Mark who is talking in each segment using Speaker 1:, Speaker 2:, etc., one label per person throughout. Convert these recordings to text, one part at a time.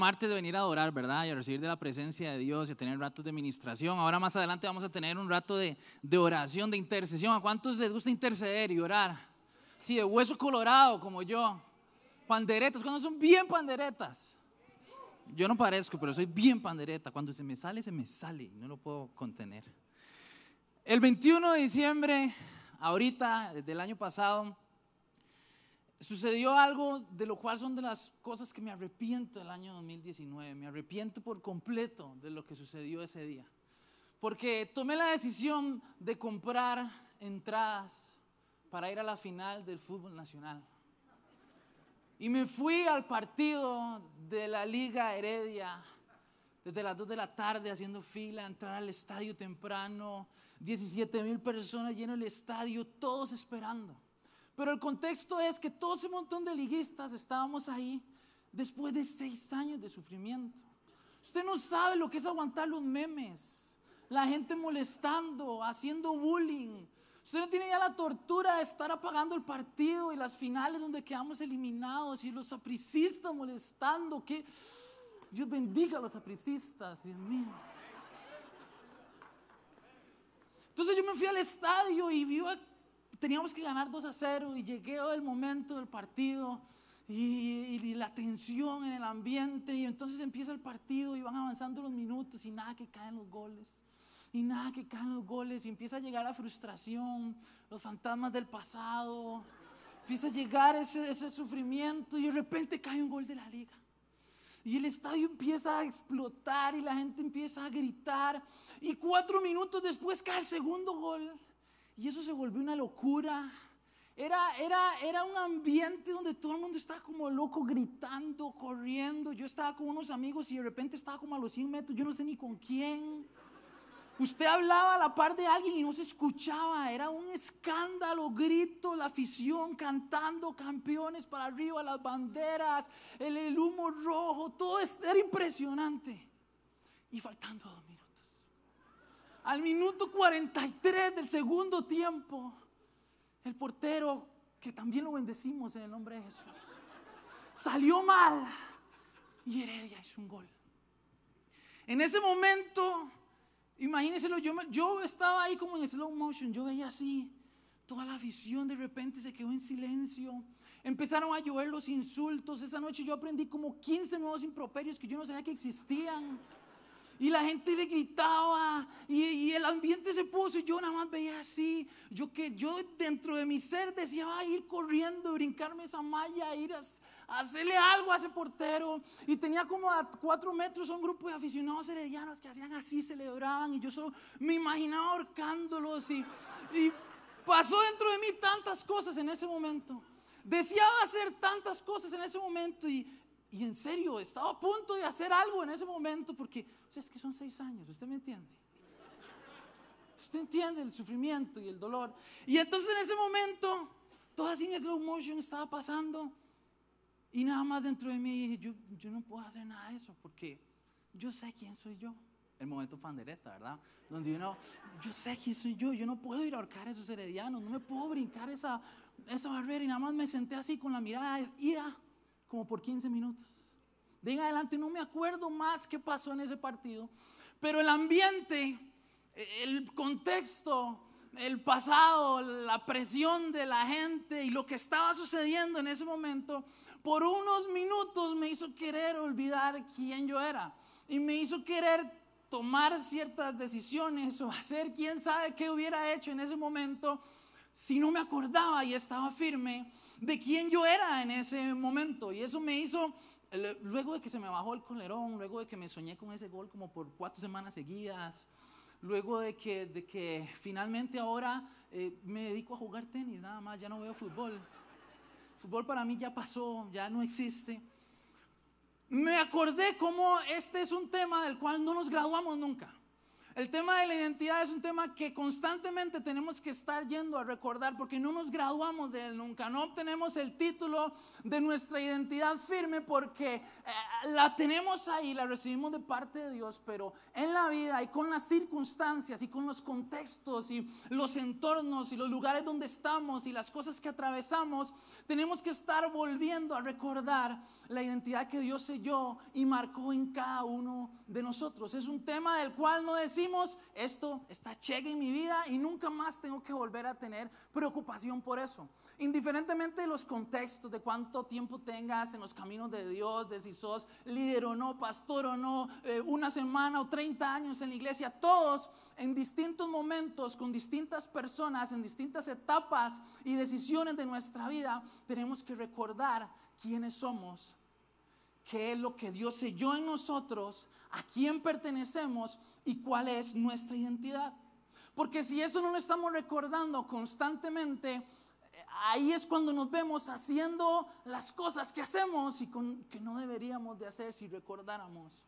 Speaker 1: martes de venir a adorar, ¿verdad? Y a recibir de la presencia de Dios y a tener ratos de ministración. Ahora más adelante vamos a tener un rato de, de oración, de intercesión. ¿A cuántos les gusta interceder y orar? Sí, de hueso colorado como yo. Panderetas, cuando son bien panderetas. Yo no parezco, pero soy bien pandereta. Cuando se me sale, se me sale. No lo puedo contener. El 21 de diciembre, ahorita, desde el año pasado, sucedió algo de lo cual son de las cosas que me arrepiento del año 2019. Me arrepiento por completo de lo que sucedió ese día. Porque tomé la decisión de comprar entradas para ir a la final del fútbol nacional. Y me fui al partido de la Liga Heredia desde las 2 de la tarde haciendo fila, entrar al estadio temprano, 17 mil personas lleno el estadio, todos esperando. Pero el contexto es que todo ese montón de liguistas estábamos ahí después de seis años de sufrimiento. Usted no sabe lo que es aguantar los memes, la gente molestando, haciendo bullying. Usted no tiene ya la tortura de estar apagando el partido y las finales donde quedamos eliminados y los sapricistas molestando. Que Dios bendiga a los sapricistas, Dios mío. Entonces yo me fui al estadio y vi teníamos que ganar 2 a 0 y llegué el momento del partido y, la tensión en el ambiente y entonces empieza el partido y van avanzando los minutos y nada que caen los goles. Y nada que caen los goles y empieza a llegar la frustración, los fantasmas del pasado, empieza a llegar ese, ese sufrimiento y de repente cae un gol de la liga. Y el estadio empieza a explotar y la gente empieza a gritar. Y cuatro minutos después cae el segundo gol. Y eso se volvió una locura. Era, era, era un ambiente donde todo el mundo estaba como loco, gritando, corriendo. Yo estaba con unos amigos y de repente estaba como a los 100 metros, yo no sé ni con quién. Usted hablaba a la par de alguien y no se escuchaba. Era un escándalo, grito, la afición cantando campeones para arriba, las banderas, el, humo rojo, todo era impresionante. Y faltando dos minutos. Al minuto 43 del segundo tiempo, el portero, que también lo bendecimos en el nombre de Jesús, salió mal y Heredia hizo un gol. En ese momento, imagínenselo, yo, yo estaba ahí como en slow motion, yo veía así, toda la afición de repente se quedó en silencio. Empezaron a llover los insultos. Esa noche yo aprendí como 15 nuevos improperios que yo no sabía que existían. Y la gente le gritaba y, el ambiente se puso y yo nada más veía así. Yo que yo dentro de mi ser decía, a ir corriendo, brincarme esa malla, ir a, hacerle algo a ese portero. Y tenía como a cuatro metros un grupo de aficionados heredianos que hacían así, celebraban. Y yo solo me imaginaba ahorcándolos. Y, y pasó dentro de mí tantas cosas en ese momento. Deseaba hacer tantas cosas en ese momento y y en serio, estaba a punto de hacer algo en ese momento porque, o sea, es que son seis años, ¿usted me entiende? Usted entiende el sufrimiento y el dolor. Y entonces en ese momento, todo así en slow motion estaba pasando. Y nada más dentro de mí dije, yo, yo no puedo hacer nada de eso porque yo sé quién soy yo. El momento pandereta, ¿verdad? Donde uno, yo sé quién soy yo, yo no puedo ir a ahorcar a esos heredianos, no me puedo brincar esa, esa barrera. Y nada más me senté así con la mirada, ya, como por 15 minutos. De en adelante no me acuerdo más qué pasó en ese partido, pero el ambiente, el contexto, el pasado, la presión de la gente y lo que estaba sucediendo en ese momento, por unos minutos me hizo querer olvidar quién yo era y me hizo querer tomar ciertas decisiones o hacer quién sabe qué hubiera hecho en ese momento si no me acordaba y estaba firme de quién yo era en ese momento. Y eso me hizo, luego de que se me bajó el colerón, luego de que me soñé con ese gol como por cuatro semanas seguidas, luego de que, de que finalmente ahora eh, me dedico a jugar tenis, nada más, ya no veo fútbol. Fútbol para mí ya pasó, ya no existe. Me acordé cómo este es un tema del cual no nos graduamos nunca. El tema de la identidad es un tema que constantemente tenemos que estar yendo a recordar porque no nos graduamos de él nunca, no obtenemos el título de nuestra identidad firme porque eh, la tenemos ahí, la recibimos de parte de Dios, pero en la vida y con las circunstancias y con los contextos y los entornos y los lugares donde estamos y las cosas que atravesamos, tenemos que estar volviendo a recordar la identidad que Dios selló y marcó en cada uno de nosotros. Es un tema del cual no decimos, esto está cheque en mi vida y nunca más tengo que volver a tener preocupación por eso. Indiferentemente de los contextos, de cuánto tiempo tengas en los caminos de Dios, de si sos líder o no, pastor o no, eh, una semana o 30 años en la iglesia, todos en distintos momentos, con distintas personas, en distintas etapas y decisiones de nuestra vida, tenemos que recordar quiénes somos, qué es lo que Dios selló en nosotros, a quién pertenecemos y cuál es nuestra identidad. Porque si eso no lo estamos recordando constantemente, ahí es cuando nos vemos haciendo las cosas que hacemos y que no deberíamos de hacer si recordáramos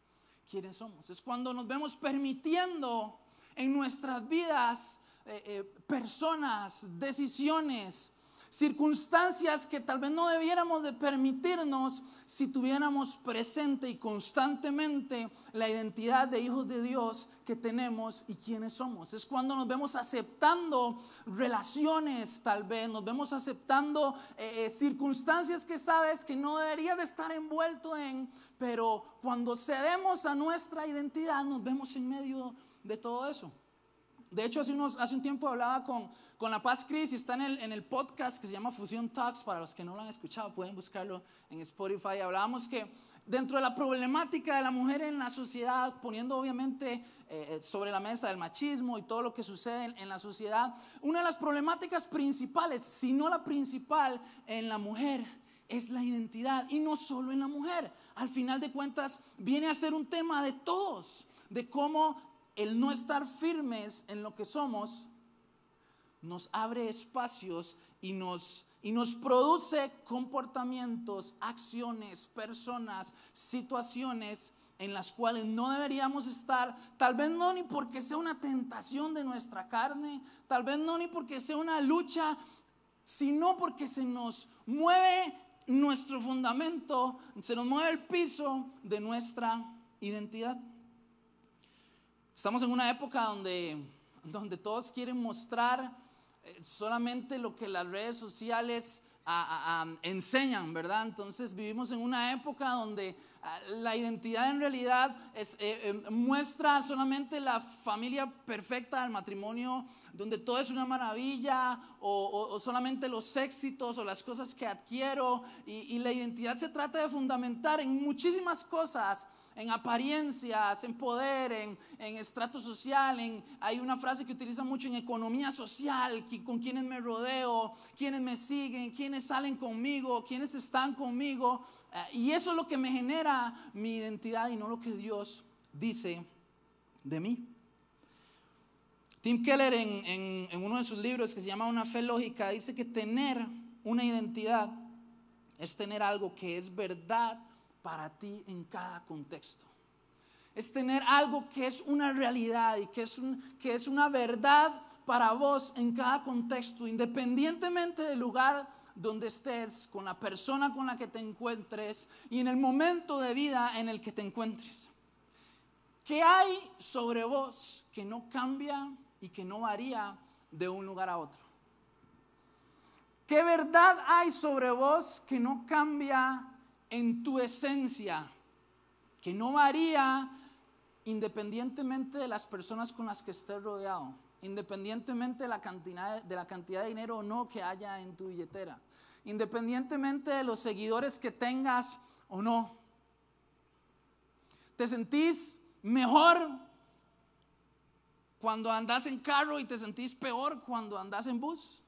Speaker 1: quiénes somos. Es cuando nos vemos permitiendo en nuestras vidas eh, eh, personas, decisiones, circunstancias que tal vez no debiéramos de permitirnos si tuviéramos presente y constantemente la identidad de hijos de Dios que tenemos y quiénes somos. Es cuando nos vemos aceptando relaciones tal vez, nos vemos aceptando eh, eh, circunstancias que sabes que no debería de estar envuelto en, pero cuando cedemos a nuestra identidad nos vemos en medio de todo eso. De hecho, hace, un tiempo hablaba con, La Paz Cris y está en el, podcast que se llama Fusion Talks. Para los que no lo han escuchado, pueden buscarlo en Spotify. Hablábamos que dentro de la problemática de la mujer en la sociedad, poniendo obviamente eh, eh, sobre la mesa el machismo y todo lo que sucede en, la sociedad, una de las problemáticas principales, si no la principal en la mujer, es la identidad. Y no solo en la mujer. Al final de cuentas, viene a ser un tema de todos, de cómo el no estar firmes en lo que somos nos abre espacios y nos, y nos produce comportamientos, acciones, personas, situaciones en las cuales no deberíamos estar, tal vez no ni porque sea una tentación de nuestra carne, tal vez no ni porque sea una lucha, sino porque se nos mueve nuestro fundamento, se nos mueve el piso de nuestra identidad. Estamos en una época donde, donde todos quieren mostrar eh, solamente lo que las redes sociales enseñan, ¿verdad? Entonces vivimos en una época donde ah, la identidad en realidad es, eh, eh, muestra solamente la familia perfecta del matrimonio, donde todo es una maravilla, o, solamente los éxitos o las cosas que adquiero, y la identidad se trata de fundamentar en muchísimas cosas en apariencias, en poder, en, en estrato social. En, hay una frase que utiliza mucho en economía social, con quienes me rodeo, quienes me siguen, quienes salen conmigo, quienes están conmigo. Eh, y eso es lo que me genera mi identidad y no lo que Dios dice de mí. Tim Keller en, en uno de sus libros que se llama Una fe lógica dice que tener una identidad es tener algo que es verdad para ti en cada contexto. Es tener algo que es una realidad y que es, que es una verdad para vos en cada contexto, independientemente del lugar donde estés, con la persona con la que te encuentres y en el momento de vida en el que te encuentres. ¿Qué hay sobre vos que no cambia y que no varía de un lugar a otro? ¿Qué verdad hay sobre vos que no cambia en tu esencia, que no varía independientemente de las personas con las que estés rodeado, independientemente de la cantidad de, dinero o no que haya en tu billetera, independientemente de los seguidores que tengas o no. ¿Te sentís mejor cuando andas en carro y te sentís peor cuando andas en bus?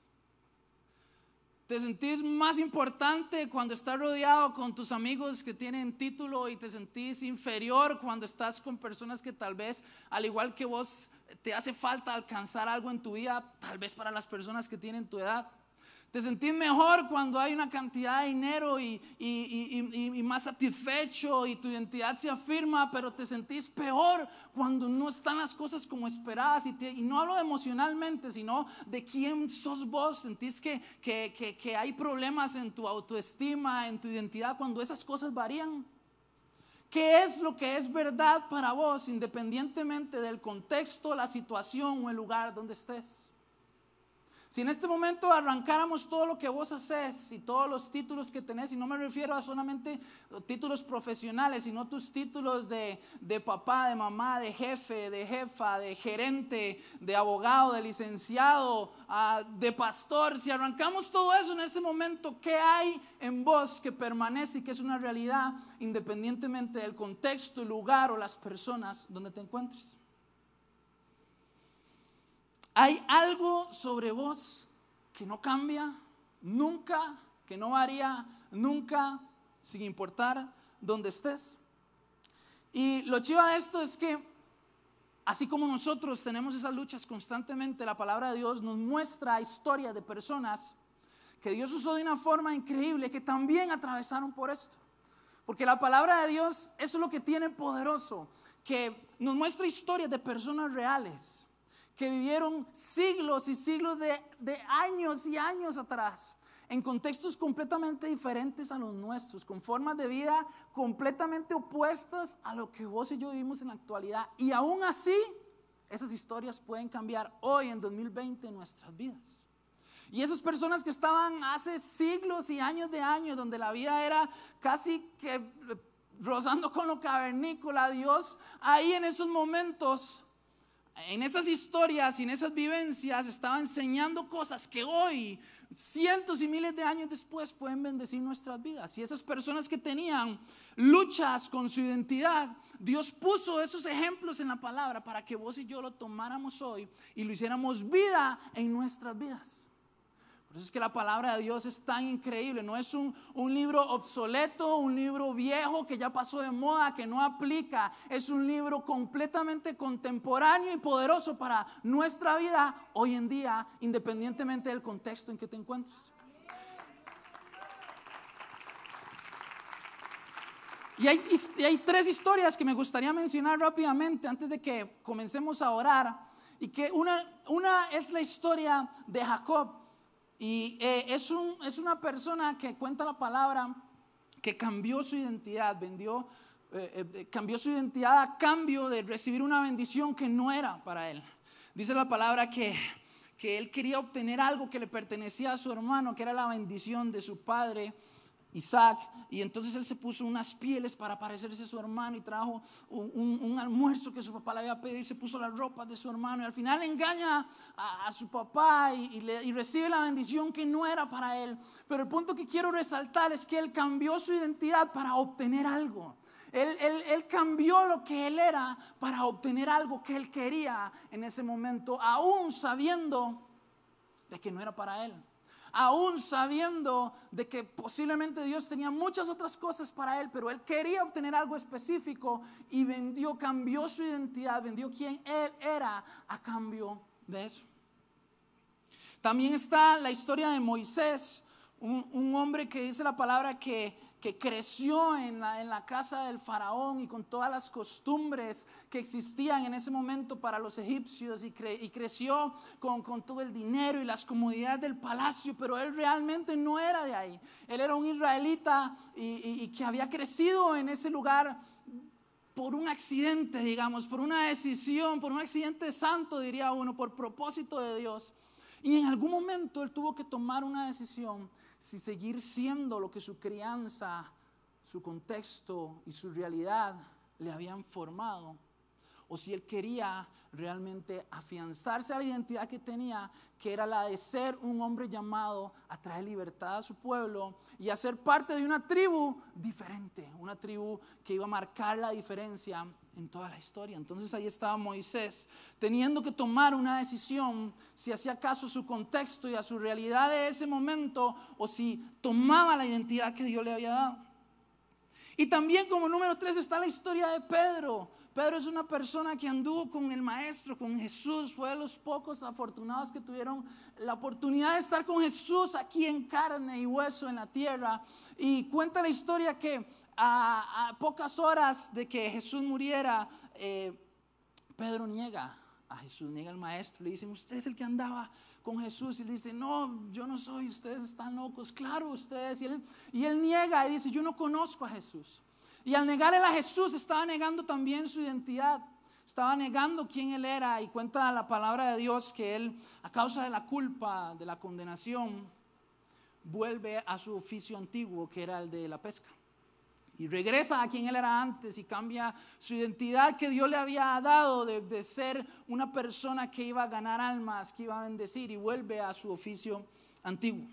Speaker 1: Te sentís más importante cuando estás rodeado con tus amigos que tienen título y te sentís inferior cuando estás con personas que tal vez, al igual que vos, te hace falta alcanzar algo en tu vida, tal vez para las personas que tienen tu edad. Te sentís mejor cuando hay una cantidad de dinero y, más satisfecho y tu identidad se afirma, pero te sentís peor cuando no están las cosas como esperabas. Y, no hablo emocionalmente, sino de quién sos vos. Sentís que, que, que hay problemas en tu autoestima, en tu identidad, cuando esas cosas varían. ¿Qué es lo que es verdad para vos, independientemente del contexto, la situación o el lugar donde estés? Si en este momento arrancáramos todo lo que vos haces y todos los títulos que tenés, y no me refiero a solamente títulos profesionales, sino tus títulos de, papá, de mamá, de jefe, de jefa, de gerente, de abogado, de licenciado, ah, de pastor, si arrancamos todo eso en este momento, ¿qué hay en vos que permanece y que es una realidad independientemente del contexto, el lugar o las personas donde te encuentres? Hay algo sobre vos que no cambia nunca, que no varía nunca, sin importar dónde estés. Y lo chiva de esto es que, así como nosotros tenemos esas luchas constantemente, la palabra de Dios nos muestra historias de personas que Dios usó de una forma increíble, que también atravesaron por esto. Porque la palabra de Dios, es lo que tiene poderoso, que nos muestra historias de personas reales que vivieron siglos y siglos de, años y años atrás, en contextos completamente diferentes a los nuestros, con formas de vida completamente opuestas a lo que vos y yo vivimos en la actualidad. Y aún así, esas historias pueden cambiar hoy en 2020 en nuestras vidas. Y esas personas que estaban hace siglos y años de años, donde la vida era casi que rozando con lo cavernícola, Dios ahí en esos momentos en esas historias y en esas vivencias estaba enseñando cosas que hoy, cientos y miles de años después, pueden bendecir nuestras vidas. Y esas personas que tenían luchas con su identidad, Dios puso esos ejemplos en la palabra para que vos y yo lo tomáramos hoy y lo hiciéramos vida en nuestras vidas. Es que la palabra de Dios es tan increíble. No es un, libro obsoleto, un libro viejo que ya pasó de moda, que no aplica. Es un libro completamente contemporáneo y poderoso para nuestra vida hoy en día, independientemente del contexto en que te encuentres. Y hay, hay, tres historias que me gustaría mencionar rápidamente antes de que comencemos a orar. Y que una, una es la historia de Jacob. Y eh, es, un, es, una persona que cuenta la palabra que cambió su identidad, vendió, eh, eh, cambió su identidad a cambio de recibir una bendición que no era para él. Dice la palabra que, que él quería obtener algo que le pertenecía a su hermano, que era la bendición de su padre Isaac, y entonces él se puso unas pieles para parecerse a su hermano y trajo un, almuerzo que su papá le había pedido y se puso las ropas de su hermano y al final engaña a, su papá y, recibe la bendición que no era para él. Pero el punto que quiero resaltar es que él cambió su identidad para obtener algo. Él, él, cambió lo que él era para obtener algo que él quería en ese momento, aún sabiendo de que no era para él aún sabiendo de que posiblemente Dios tenía muchas otras cosas para él, pero él quería obtener algo específico y vendió, cambió su identidad, vendió quién él era a cambio de eso. También está la historia de Moisés, un, un hombre que dice la palabra que que creció en la, en la, casa del faraón y con todas las costumbres que existían en ese momento para los egipcios y, y creció con, con, todo el dinero y las comodidades del palacio, pero él realmente no era de ahí. Él era un israelita y, y que había crecido en ese lugar por un accidente, digamos, por una decisión, por un accidente santo, diría uno, por propósito de Dios. Y en algún momento él tuvo que tomar una decisión si seguir siendo lo que su crianza, su contexto y su realidad le habían formado, o si él quería realmente afianzarse a la identidad que tenía, que era la de ser un hombre llamado a traer libertad a su pueblo y a ser parte de una tribu diferente, una tribu que iba a marcar la diferencia en toda la historia. Entonces ahí estaba Moisés, teniendo que tomar una decisión si hacía caso a su contexto y a su realidad de ese momento o si tomaba la identidad que Dios le había dado. Y también como número tres está la historia de Pedro. Pedro es una persona que anduvo con el Maestro, con Jesús. Fue de los pocos afortunados que tuvieron la oportunidad de estar con Jesús aquí en carne y hueso en la tierra. Y cuenta la historia que a, pocas horas de que Jesús muriera, eh, Pedro niega a Jesús, niega al maestro. Le dicen, usted es el que andaba con Jesús. Y le dice, no, yo no soy, ustedes están locos. Claro, ustedes. Y él, y él niega y dice, yo no conozco a Jesús. Y al negar a Jesús estaba negando también su identidad. estaba negando quién él era y cuenta la palabra de Dios que él, a causa de la culpa, de la condenación, vuelve a su oficio antiguo que era el de la pesca. Y regresa a quien él era antes y cambia su identidad que Dios le había dado de, de, ser una persona que iba a ganar almas, que iba a bendecir y vuelve a su oficio antiguo.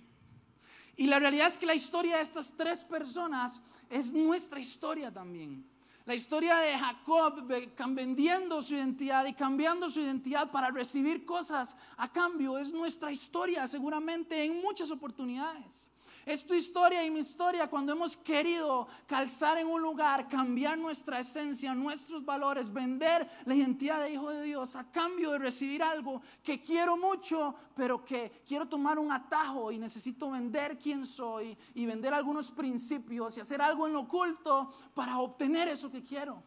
Speaker 1: Y la realidad es que la historia de estas tres personas es nuestra historia también. La historia de Jacob vendiendo su identidad y cambiando su identidad para recibir cosas a cambio es nuestra historia seguramente en muchas oportunidades. Es tu historia y mi historia cuando hemos querido calzar en un lugar, cambiar nuestra esencia, nuestros valores, vender la identidad de hijo de Dios a cambio de recibir algo que quiero mucho, pero que quiero tomar un atajo y necesito vender quién soy y vender algunos principios y hacer algo en lo oculto para obtener eso que quiero.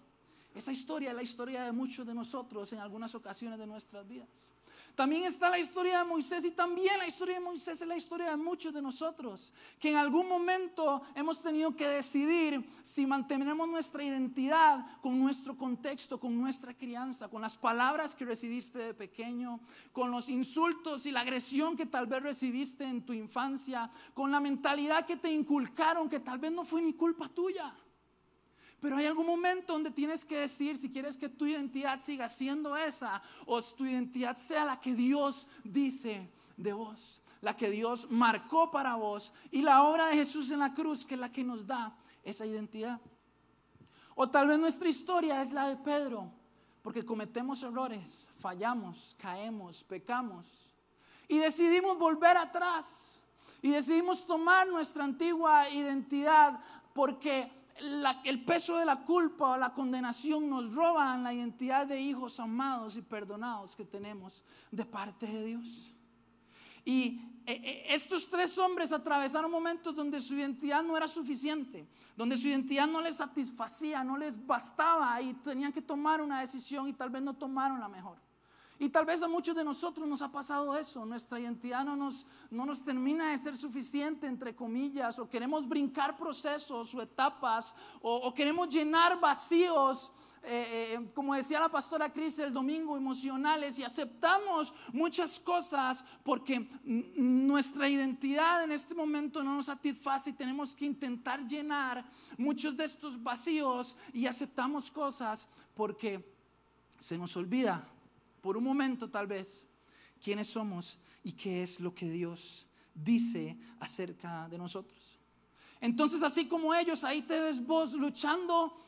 Speaker 1: Esa historia es la historia de muchos de nosotros en algunas ocasiones de nuestras vidas. También está la historia de Moisés y también la historia de Moisés es la historia de muchos de nosotros, que en algún momento hemos tenido que decidir si mantenemos nuestra identidad con nuestro contexto, con nuestra crianza, con las palabras que recibiste de pequeño, con los insultos y la agresión que tal vez recibiste en tu infancia, con la mentalidad que te inculcaron que tal vez no fue ni culpa tuya. Pero hay algún momento donde tienes que decir si quieres que tu identidad siga siendo esa o tu identidad sea la que Dios dice de vos, la que Dios marcó para vos y la obra de Jesús en la cruz que es la que nos da esa identidad. O tal vez nuestra historia es la de Pedro, porque cometemos errores, fallamos, caemos, pecamos y decidimos volver atrás y decidimos tomar nuestra antigua identidad porque el peso de la culpa o la condenación nos roban la identidad de hijos amados y perdonados que tenemos de parte de Dios. Y e, e, estos tres hombres atravesaron momentos donde su identidad no era suficiente, donde su identidad no les satisfacía, no les bastaba y tenían que tomar una decisión y tal vez no tomaron la mejor. Y tal vez a muchos de nosotros nos ha pasado eso, nuestra identidad no nos, no nos termina de ser suficiente, entre comillas, o queremos brincar procesos o etapas, o, queremos llenar vacíos, eh, eh, como decía la pastora Cris el domingo, emocionales, y aceptamos muchas cosas porque nuestra identidad en este momento no nos satisface y tenemos que intentar llenar muchos de estos vacíos y aceptamos cosas porque se nos olvida por un momento tal vez, quiénes somos y qué es lo que Dios dice acerca de nosotros. Entonces, así como ellos, ahí te ves vos luchando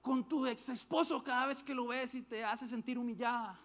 Speaker 1: con tu ex esposo cada vez que lo ves y te hace sentir humillada.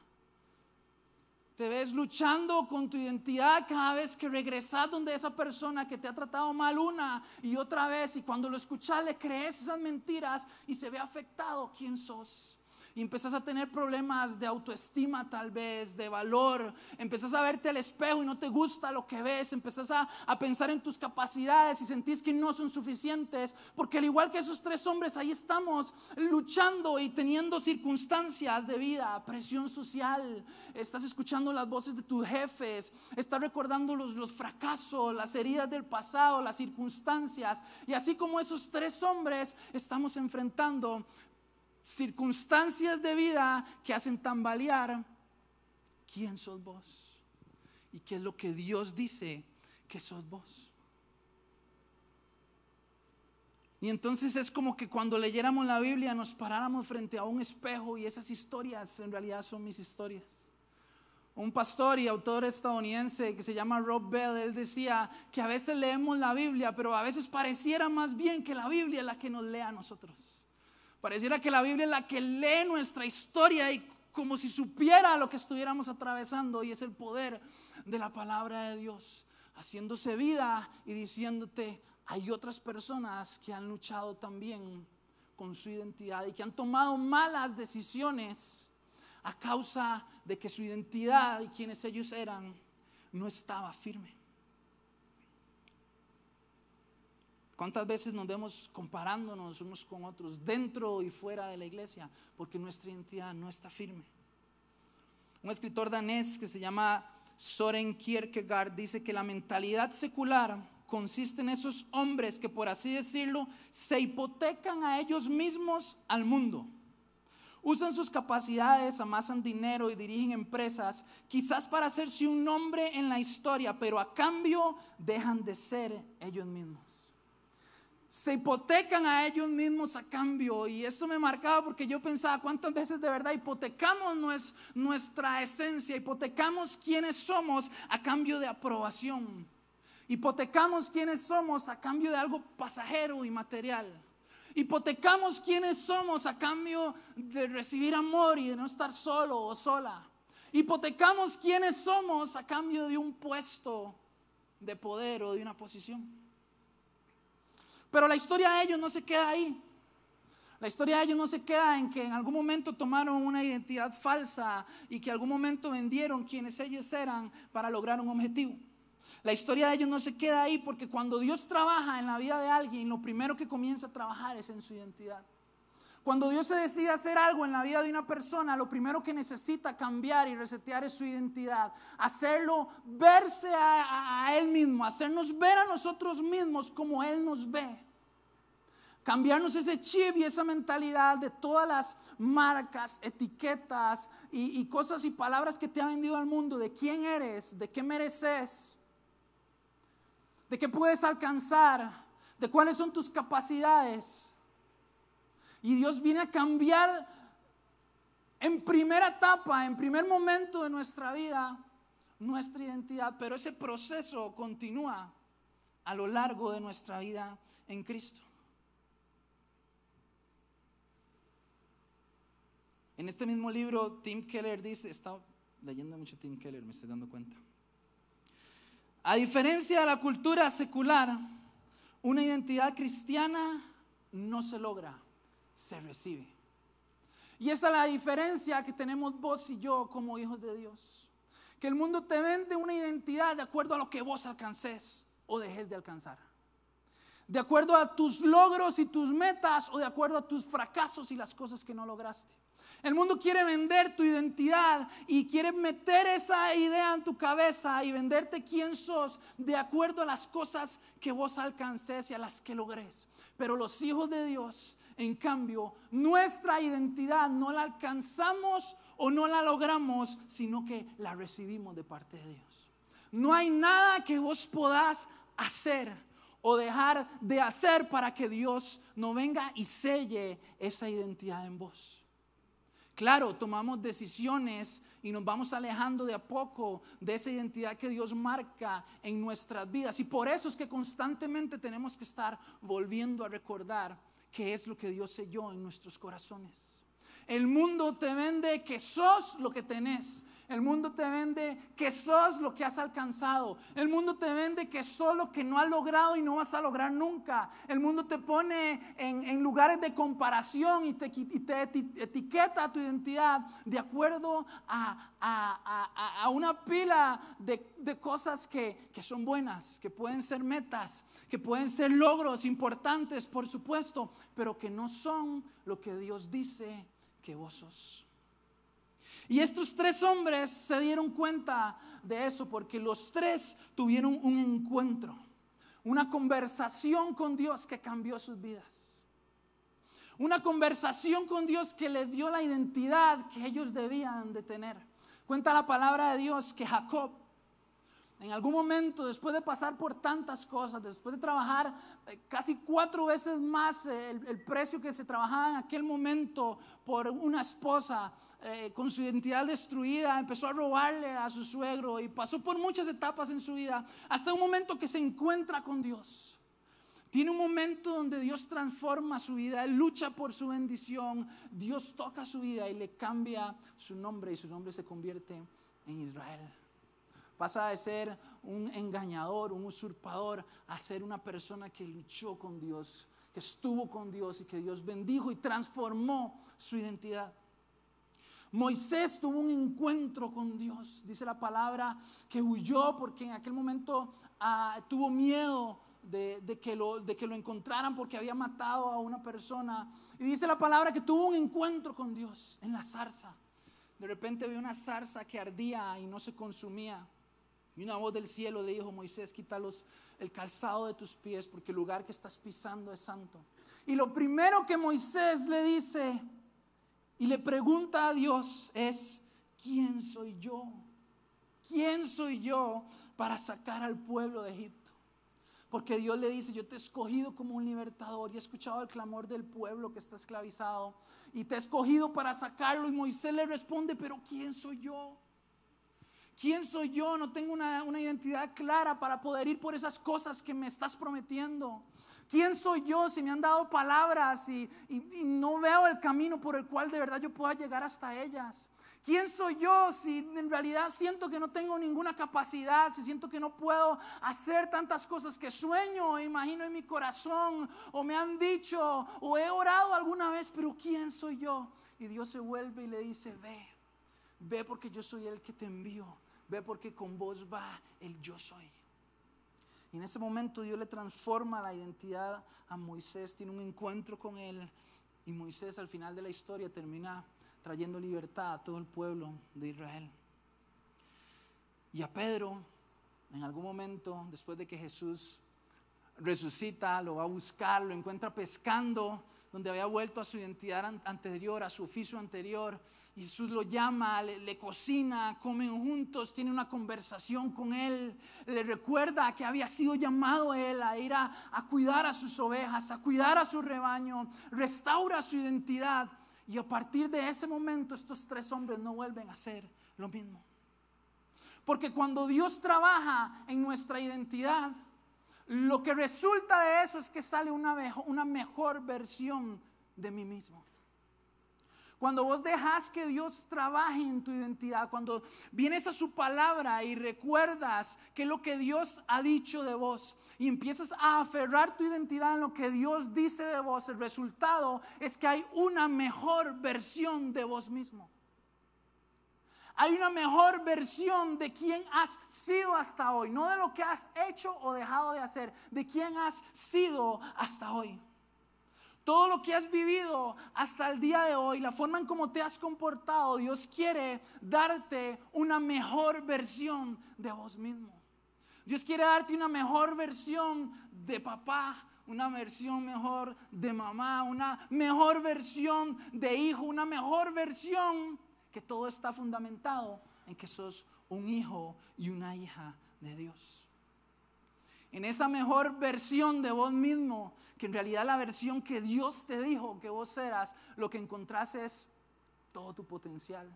Speaker 1: Te ves luchando con tu identidad cada vez que regresas donde esa persona que te ha tratado mal una y otra vez y cuando lo escuchas le crees esas mentiras y se ve afectado quién sos y empezás a tener problemas de autoestima tal vez, de valor, empezás a verte al espejo y no te gusta lo que ves, empezás a, a, pensar en tus capacidades y sentís que no son suficientes, porque al igual que esos tres hombres, ahí estamos luchando y teniendo circunstancias de vida, presión social, estás escuchando las voces de tus jefes, estás recordando los, los fracasos, las heridas del pasado, las circunstancias, y así como esos tres hombres estamos enfrentando circunstancias de vida que hacen tambalear quién sos vos y qué es lo que Dios dice que sos vos. Y entonces es como que cuando leyéramos la Biblia nos paráramos frente a un espejo y esas historias en realidad son mis historias. Un pastor y autor estadounidense que se llama Rob Bell, él decía que a veces leemos la Biblia, pero a veces pareciera más bien que la Biblia es la que nos lea a nosotros. Pareciera que la Biblia es la que lee nuestra historia y como si supiera lo que estuviéramos atravesando y es el poder de la palabra de Dios, haciéndose vida y diciéndote, hay otras personas que han luchado también con su identidad y que han tomado malas decisiones a causa de que su identidad y quienes ellos eran no estaba firme. ¿Cuántas veces nos vemos comparándonos unos con otros dentro y fuera de la iglesia? Porque nuestra identidad no está firme. Un escritor danés que se llama Soren Kierkegaard dice que la mentalidad secular consiste en esos hombres que, por así decirlo, se hipotecan a ellos mismos al mundo. Usan sus capacidades, amasan dinero y dirigen empresas, quizás para hacerse un nombre en la historia, pero a cambio dejan de ser ellos mismos. Se hipotecan a ellos mismos a cambio y eso me marcaba porque yo pensaba cuántas veces de verdad hipotecamos nuestra esencia, hipotecamos quiénes somos a cambio de aprobación, hipotecamos quiénes somos a cambio de algo pasajero y material. Hipotecamos quiénes somos a cambio de recibir amor y de no estar solo o sola. Hipotecamos quiénes somos a cambio de un puesto de poder o de una posición. Pero la historia de ellos no se queda ahí. La historia de ellos no se queda en que en algún momento tomaron una identidad falsa y que en algún momento vendieron quienes ellos eran para lograr un objetivo. La historia de ellos no se queda ahí porque cuando Dios trabaja en la vida de alguien, lo primero que comienza a trabajar es en su identidad. Cuando Dios se decide hacer algo en la vida de una persona, lo primero que necesita cambiar y resetear es su identidad. Hacerlo verse a, Él mismo, hacernos ver a nosotros mismos como Él nos ve. Cambiarnos ese chip y esa mentalidad de todas las marcas, etiquetas y, y cosas y palabras que te ha vendido al mundo, de quién eres, de qué mereces de qué puedes alcanzar, de cuáles son tus capacidades. Y Dios viene a cambiar en primera etapa, en primer momento de nuestra vida, nuestra identidad, pero ese proceso continúa a lo largo de nuestra vida en Cristo. En este mismo libro, Tim Keller dice, está leyendo mucho Tim Keller, me estoy dando cuenta. A diferencia de la cultura secular, una identidad cristiana no se logra, se recibe. Y esta es la diferencia que tenemos vos y yo como hijos de Dios. Que el mundo te vende una identidad de acuerdo a lo que vos alcances o dejes de alcanzar. De acuerdo a tus logros y tus metas o de acuerdo a tus fracasos y las cosas que no lograste. El mundo quiere vender tu identidad y quiere meter esa idea en tu cabeza y venderte quién sos de acuerdo a las cosas que vos alcances y a las que logres. Pero los hijos de Dios, en cambio, nuestra identidad no la alcanzamos o no la logramos, sino que la recibimos de parte de Dios. No hay nada que vos podás hacer o dejar de hacer para que Dios no venga y selle esa identidad en vos. Claro, tomamos decisiones y nos vamos alejando de a poco de esa identidad que Dios marca en nuestras vidas. Y por eso es que constantemente tenemos que estar volviendo a recordar qué es lo que Dios selló en nuestros corazones. El mundo te vende que sos lo que tenés, el mundo te vende que sos lo que has alcanzado. El mundo te vende que sos lo que no has logrado y no vas a lograr nunca. El mundo te pone en, lugares de comparación y te, etiqueta tu identidad de acuerdo a, una pila de, cosas que, que son buenas, que pueden ser metas, que pueden ser logros importantes, por supuesto, pero que no son lo que Dios dice que vos sos. Y estos tres hombres se dieron cuenta de eso porque los tres tuvieron un encuentro, una conversación con Dios que cambió sus vidas. Una conversación con Dios que le dio la identidad que ellos debían de tener. Cuenta la palabra de Dios que Jacob en algún momento, después de pasar por tantas cosas, después de trabajar eh, casi cuatro veces más eh, el, precio que se trabajaba en aquel momento por una esposa, eh, con su identidad destruida, empezó a robarle a su suegro y pasó por muchas etapas en su vida, hasta un momento que se encuentra con Dios. Tiene un momento donde Dios transforma su vida, Él lucha por su bendición, Dios toca su vida y le cambia su nombre y su nombre se convierte en Israel. Pasa de ser un engañador, un usurpador, a ser una persona que luchó con Dios, que estuvo con Dios y que Dios bendijo y transformó su identidad. Moisés tuvo un encuentro con Dios. Dice la palabra que huyó porque en aquel momento ah, tuvo miedo de, que lo, de que lo encontraran porque había matado a una persona. Y dice la palabra que tuvo un encuentro con Dios en la zarza. De repente vio una zarza que ardía y no se consumía. Y una voz del cielo le dijo, Moisés, quítalos el calzado de tus pies porque el lugar que estás pisando es santo. Y lo primero que Moisés le dice y le pregunta a Dios es, ¿quién soy yo? ¿Quién soy yo para sacar al pueblo de Egipto? Porque Dios le dice, yo te he escogido como un libertador y he escuchado el clamor del pueblo que está esclavizado y te he escogido para sacarlo. Y Moisés le responde, pero ¿quién soy yo? ¿Quién soy yo? No tengo una, identidad clara para poder ir por esas cosas que me estás prometiendo. ¿Quién soy yo si me han dado palabras y, no veo el camino por el cual de verdad yo pueda llegar hasta ellas? ¿Quién soy yo si en realidad siento que no tengo ninguna capacidad, si siento que no puedo hacer tantas cosas que sueño e imagino en mi corazón o me han dicho o he orado alguna vez, pero ¿quién soy yo? Y Dios se vuelve y le dice, ve, ve porque yo soy el que te envío Ve porque con vos va el yo soy. Y en ese momento Dios le transforma la identidad a Moisés, tiene un encuentro con él y Moisés al final de la historia termina trayendo libertad a todo el pueblo de Israel. Y a Pedro, en algún momento, después de que Jesús resucita, lo va a buscar, lo encuentra pescando donde había vuelto a su identidad anterior, a su oficio anterior. Jesús lo llama, le, cocina, comen juntos, tiene una conversación con él, le recuerda que había sido llamado él a ir a, a cuidar a sus ovejas, a cuidar a su rebaño, restaura su identidad. Y a partir de ese momento estos tres hombres no vuelven a ser lo mismo. Porque cuando Dios trabaja en nuestra identidad, lo que resulta de eso es que sale una, una mejor versión de mí mismo. Cuando vos dejas que Dios trabaje en tu identidad, cuando vienes a su palabra y recuerdas que lo que Dios ha dicho de vos y empiezas a aferrar tu identidad en lo que Dios dice de vos, el resultado es que hay una mejor versión de vos mismo. Hay una mejor versión de quién has sido hasta hoy, no de lo que has hecho o dejado de hacer, de quién has sido hasta hoy. Todo lo que has vivido hasta el día de hoy, la forma en cómo te has comportado, Dios quiere darte una mejor versión de vos mismo. Dios quiere darte una mejor versión de papá, una versión mejor de mamá, una mejor versión de hijo, una mejor versión que todo está fundamentado en que sos un hijo y una hija de Dios. En esa mejor versión de vos mismo, que en realidad la versión que Dios te dijo que vos eras, lo que encontrás es todo tu potencial.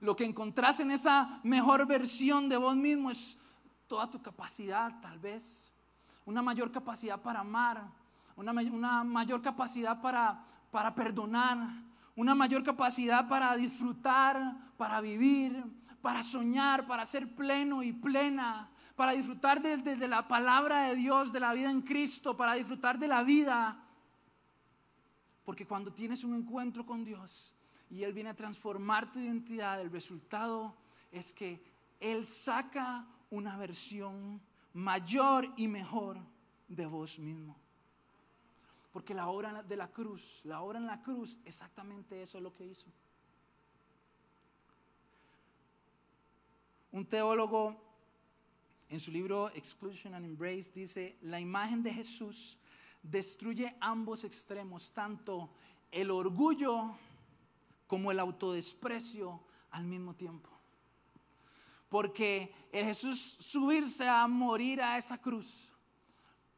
Speaker 1: Lo que encontrás en esa mejor versión de vos mismo es toda tu capacidad, tal vez. Una mayor capacidad para amar, una, mayor capacidad para, para perdonar, una mayor capacidad para disfrutar, para vivir, para soñar, para ser pleno y plena, para disfrutar de, la palabra de Dios, de la vida en Cristo, para disfrutar de la vida. Porque cuando tienes un encuentro con Dios y Él viene a transformar tu identidad, el resultado es que Él saca una versión mayor y mejor de vos mismo. Porque la obra de la cruz, la obra en la cruz, exactamente eso es lo que hizo. Un teólogo en su libro Exclusion and Embrace dice, la imagen de Jesús destruye ambos extremos, tanto el orgullo como el autodesprecio al mismo tiempo. Porque Jesús subirse a morir a esa cruz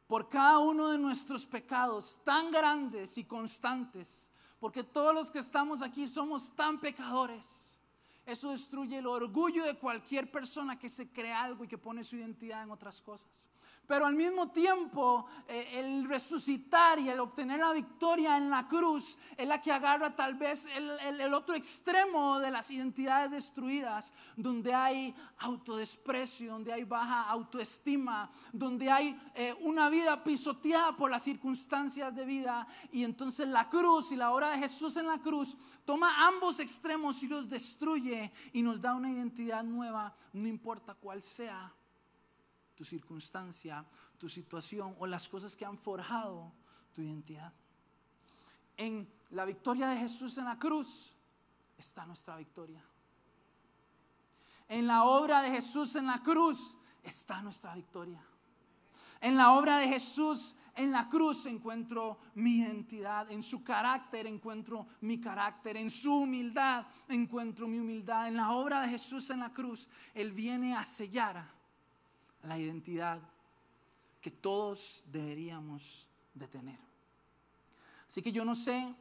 Speaker 1: por cada uno de nuestros pecados tan grandes y constantes, porque todos los que estamos aquí somos tan pecadores. Eso destruye el orgullo de cualquier persona que se cree algo y que pone su identidad en otras cosas. Pero al mismo tiempo, eh, el resucitar y el obtener la victoria en la cruz es la que agarra tal vez el, otro extremo de las identidades destruidas, donde hay autodesprecio, donde hay baja autoestima, donde hay eh, una vida pisoteada por las circunstancias de vida. Y entonces la cruz y la obra de Jesús en la cruz toma ambos extremos y los destruye y nos da una identidad nueva, no importa cuál sea tu circunstancia, tu situación o las cosas que han forjado tu identidad. En la victoria de Jesús en la cruz está nuestra victoria. En la obra de Jesús en la cruz está nuestra victoria. En la obra de Jesús En la cruz encuentro mi identidad, en su carácter encuentro mi carácter, en su humildad encuentro mi humildad. En la obra de Jesús en la cruz, Él viene a sellar la identidad que todos deberíamos de tener. Así que yo no sé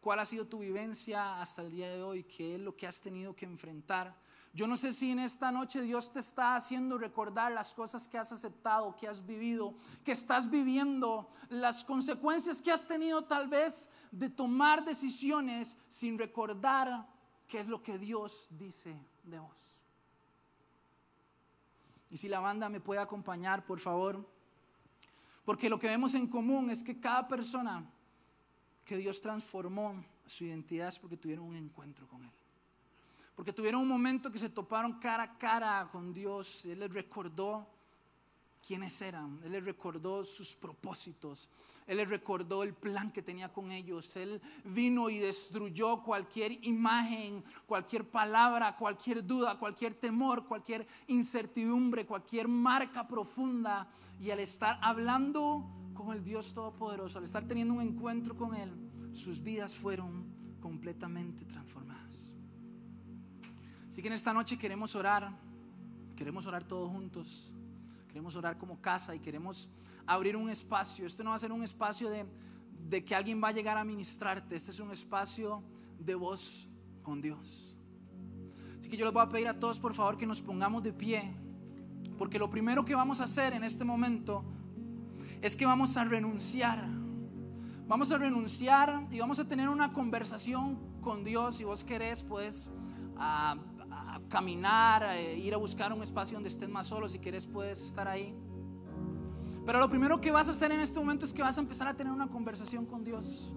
Speaker 1: cuál ha sido tu vivencia hasta el día de hoy, qué es lo que has tenido que enfrentar. Yo no sé si en esta noche Dios te está haciendo recordar las cosas que has aceptado, que has vivido, que estás viviendo, las consecuencias que has tenido tal vez de tomar decisiones sin recordar qué es lo que Dios dice de vos. Y si la banda me puede acompañar, por favor. Porque lo que vemos en común es que cada persona que Dios transformó su identidad es porque tuvieron un encuentro con Él. Porque tuvieron un momento que se toparon cara a cara con Dios. Él les recordó quiénes eran. Él les recordó sus propósitos. Él les recordó el plan que tenía con ellos. Él vino y destruyó cualquier imagen, cualquier palabra, cualquier duda, cualquier temor, cualquier incertidumbre, cualquier marca profunda. Y al estar hablando con el Dios Todopoderoso, al estar teniendo un encuentro con Él, sus vidas fueron completamente transformadas. Así que en esta noche queremos orar, queremos orar todos juntos, queremos orar como casa y queremos abrir un espacio. Esto no va a ser un espacio de, de que alguien va a llegar a ministrarte, este es un espacio de voz con Dios. Así que yo les voy a pedir a todos por favor que nos pongamos de pie, porque lo primero que vamos a hacer en este momento es que vamos a renunciar. Vamos a renunciar y vamos a tener una conversación con Dios. Si vos querés, puedes a, caminar, ir a buscar un espacio donde estés más solo. Si quieres, puedes estar ahí. Pero lo primero que vas a hacer en este momento es que vas a empezar a tener una conversación con Dios.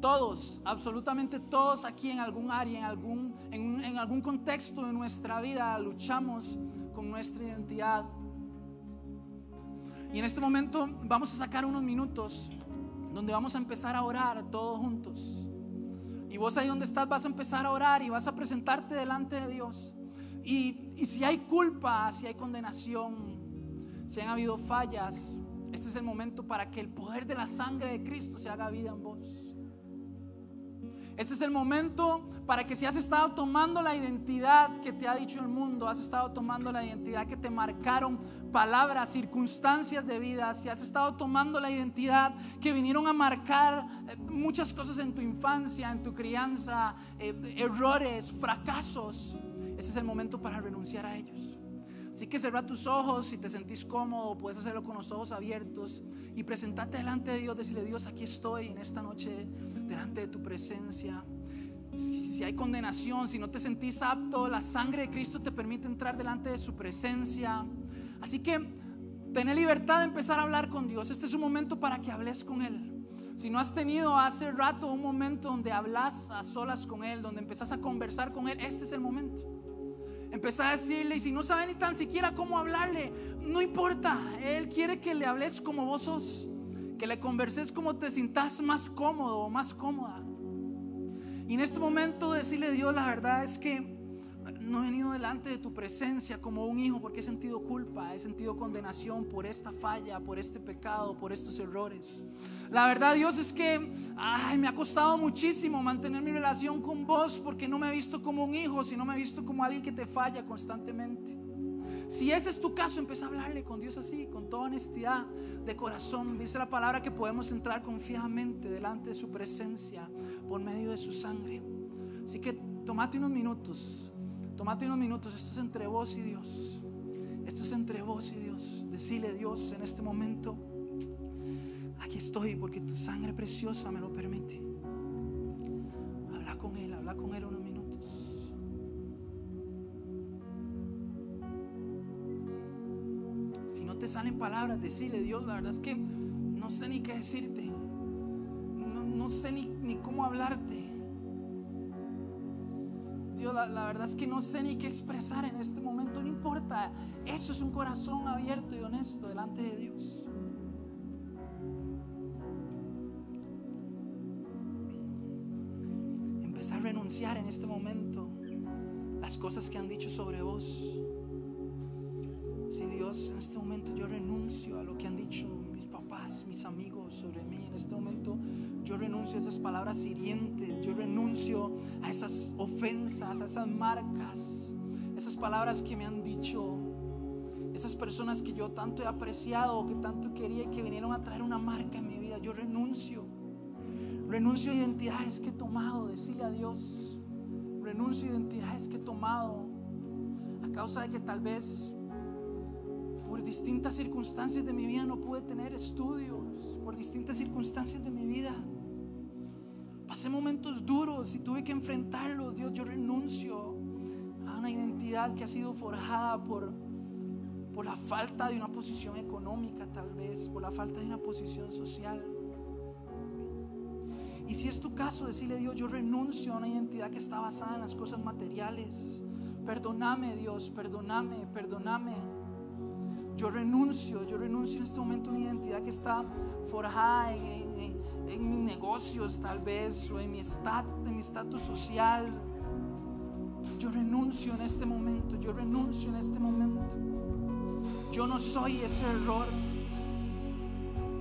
Speaker 1: Todos, absolutamente todos aquí en algún área, en algún, en algún contexto de nuestra vida, luchamos con nuestra identidad y en este momento vamos a sacar unos minutos donde vamos a empezar a orar todos juntos. Y vos ahí donde estás vas a empezar a orar y vas a presentarte delante de Dios. Y, y si hay culpa, si hay condenación, si han habido fallas, este es el momento para que el poder de la sangre de Cristo se haga vida en vos. Este es el momento para que si has estado tomando la identidad que te ha dicho el mundo, has estado tomando la identidad que te marcaron palabras, circunstancias de vida, si has estado tomando la identidad que vinieron a marcar eh, muchas cosas en tu infancia, en tu crianza, eh, errores, fracasos, este es el momento para renunciar a ellos. Así que cerra tus ojos, si te sentís cómodo, puedes hacerlo con los ojos abiertos y presentarte delante de Dios, decirle, Dios, aquí estoy en esta noche, delante de tu presencia. Si, hay condenación, si no te sentís apto, la sangre de Cristo te permite entrar delante de su presencia. Así que ten libertad de empezar a hablar con Dios. Este es un momento para que hables con Él. Si no has tenido hace rato un momento donde hablas a solas con Él, donde empezás a conversar con Él, este es el momento. Empezar a decirle, y si no sabe ni tan siquiera cómo hablarle, no importa. Él quiere que le hables como vos sos, que le converses como te sientas más cómodo o más cómoda. Y en este momento decirle, Dios, la verdad es que no he venido delante de tu presencia como un hijo porque he sentido culpa, he sentido condenación por esta falla, por este pecado, por estos errores. La verdad, Dios, es que me ha costado muchísimo mantener mi relación con vos porque no me he visto como un hijo, sino me he visto como alguien que te falla constantemente. Si ese es tu caso, empieza a hablarle con Dios así, con toda honestidad de corazón. Dice la palabra que podemos entrar confiadamente delante de su presencia por medio de su sangre. Así que tomate unos minutos Tómate unos minutos, esto es entre vos y Dios. Esto es entre vos y Dios. Decile Dios en este momento, aquí estoy porque tu sangre preciosa me lo permite. Habla con Él, habla con Él unos minutos. Si no te salen palabras, decile Dios, la verdad es que no sé ni qué decirte. No, sé ni, ni cómo hablarte la, verdad es que no sé ni qué expresar en este momento, no importa. Eso es un corazón abierto y honesto delante de Dios. Empezar a renunciar en este momento las cosas que han dicho sobre vos. Si Dios, en este momento yo renuncio a lo que han dicho mis papás, mis amigos, sobre mí. En este momento yo renuncio a esas palabras hirientes, yo renuncio a esas ofensas, a esas marcas, esas palabras que me han dicho, esas personas que yo tanto he apreciado, que tanto quería y que vinieron a traer una marca en mi vida. Yo renuncio. Renuncio a identidades que he tomado, decirle a Dios. Renuncio a identidades que he tomado a causa de que tal vez por distintas circunstancias de mi vida no pude tener estudios, por distintas circunstancias de mi vida. Pasé momentos duros y tuve que enfrentarlos. Dios, yo renuncio a una identidad que ha sido forjada por, por la falta de una posición económica tal vez, por la falta de una posición social. Y si es tu caso, decirle Dios, yo renuncio a una identidad que está basada en las cosas materiales. Perdóname Dios, perdóname, perdóname. Yo renuncio, yo renuncio en este momento a una identidad que está forjada en, mis negocios tal vez o en mi estatus social. Yo renuncio en este momento, yo renuncio en este momento. Yo no soy ese error.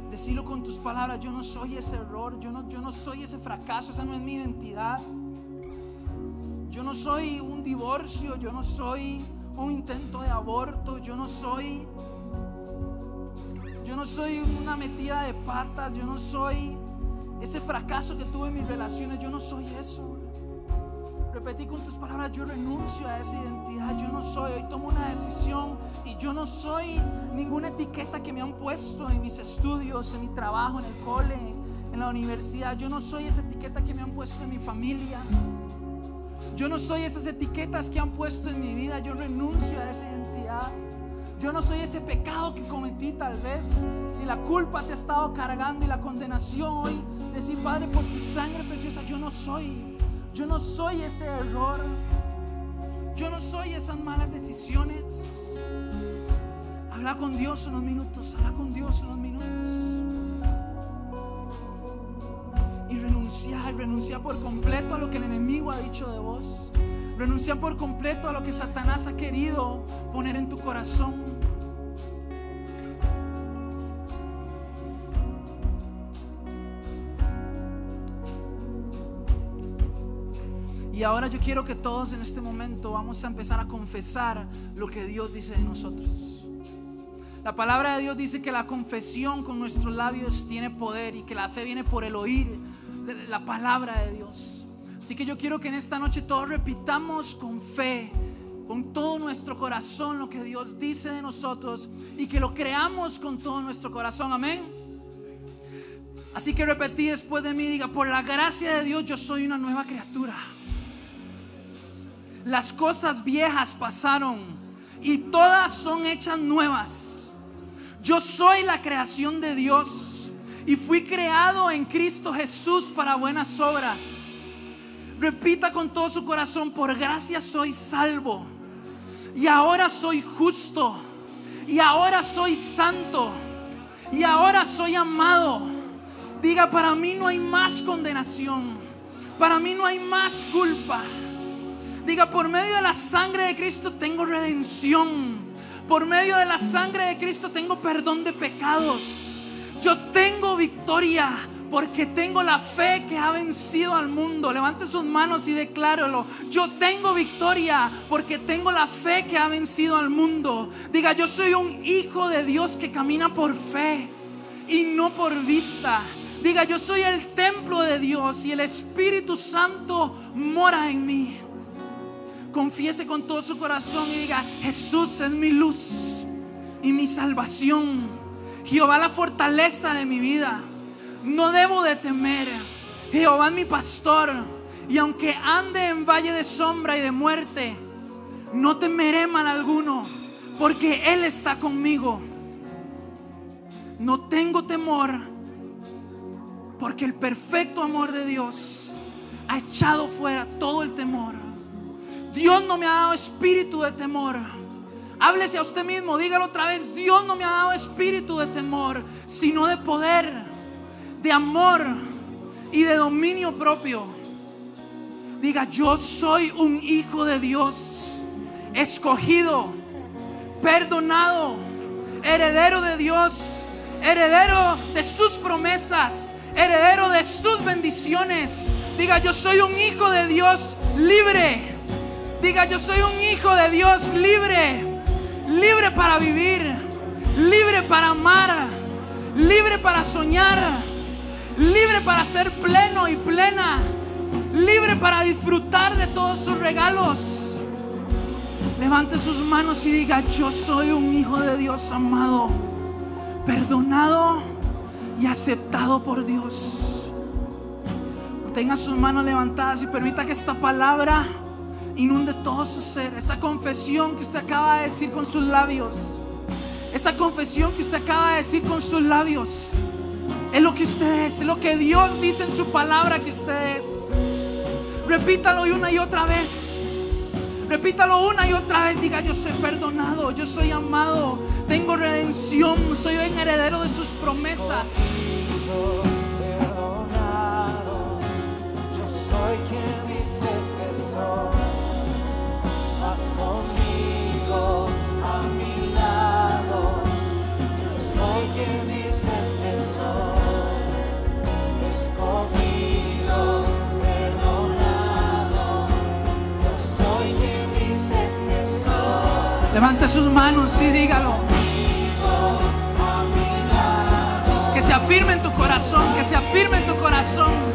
Speaker 1: Decirlo con tus palabras, yo no soy ese error, yo no, yo no soy ese fracaso, esa no es mi identidad. Yo no soy un divorcio, yo no soy un intento de aborto, yo no soy yo no soy una metida de patas, yo no soy ese fracaso que tuve en mis relaciones, yo no soy eso. Repetí con tus palabras, yo renuncio a esa identidad, yo no soy, hoy tomo una decisión y yo no soy ninguna etiqueta que me han puesto en mis estudios, en mi trabajo, en el cole, en la universidad, yo no soy esa etiqueta que me han puesto en mi familia. Yo no soy esas etiquetas que han puesto en mi vida, yo renuncio a esa identidad. Yo no soy ese pecado que cometí tal vez. Si la culpa te ha estado cargando y la condenación hoy, decir, Padre, por tu sangre preciosa, yo no soy. Yo no soy ese error. Yo no soy esas malas decisiones. Habla con Dios unos minutos, habla con Dios unos minutos. Renunciar, renunciar por completo a lo que el enemigo ha dicho de vos. Renunciar por completo a lo que Satanás ha querido poner en tu corazón. Y ahora yo quiero que todos en este momento vamos a empezar a confesar lo que Dios dice de nosotros. La palabra de Dios dice que la confesión con nuestros labios tiene poder y que la fe viene por el oír la palabra de Dios. Así que yo quiero que en esta noche todos repitamos con fe, con todo nuestro corazón lo que Dios dice de nosotros y que lo creamos con todo nuestro corazón. Amén. Así que repetí después de mí, diga, por la gracia de Dios yo soy una nueva criatura las cosas viejas pasaron y todas son hechas nuevas. Yo soy la creación de Dios y fui creado en Cristo Jesús para buenas obras. Repita con todo su corazón, por gracia soy salvo y ahora soy justo y ahora soy santo y ahora soy amado. Diga, para mí no hay más condenación, para mí no hay más culpa. Diga, por medio de la sangre de Cristo tengo redención. Por medio de la sangre de Cristo tengo perdón de pecados. Tengo victoria porque tengo la fe que ha vencido al mundo. Levante sus manos y decláralo. Yo tengo victoria porque tengo la fe que ha vencido al mundo. Diga, yo soy un hijo de Dios que camina por fe y no por vista. Diga, yo soy el templo de Dios y el Espíritu Santo mora en mí confiese con todo su corazón y diga, Jesús es mi luz y mi salvación. Jehová la fortaleza de mi vida. No debo de temer. Jehová es mi pastor. Y aunque ande en valle de sombra y de muerte, no temeré mal alguno, porque Él está conmigo. No tengo temor, porque el perfecto amor de Dios ha echado fuera todo el temor. Dios no me ha dado espíritu de temor. Háblese a usted mismo, dígalo otra vez. Dios no me ha dado espíritu de temor, sino de poder, de amor y de dominio propio. Diga, yo soy un hijo de Dios, escogido, perdonado, heredero de Dios, heredero de sus promesas, heredero de sus bendiciones. Diga, yo soy un hijo de Dios libre. Diga, yo soy un hijo de Dios libre. Libre para vivir. Libre para amar. Libre para soñar. Libre para ser pleno y plena. Libre para disfrutar de todos sus regalos. Levante sus manos y diga, yo soy un hijo de Dios amado. Perdonado y aceptado por Dios tenga sus manos levantadas y permita que esta palabra inunde todo su ser. Esa confesión que usted acaba de decir con sus labios. Esa confesión que usted acaba de decir con sus labios. Es lo que usted es. Es lo que Dios dice en su palabra que usted es. Repítalo una y otra vez. Repítalo una y otra vez. Diga, yo soy perdonado, yo soy amado, tengo redención, soy un heredero de sus promesas. Levante sus manos y dígalo. Que se afirme en tu corazón, que se afirme en tu corazón.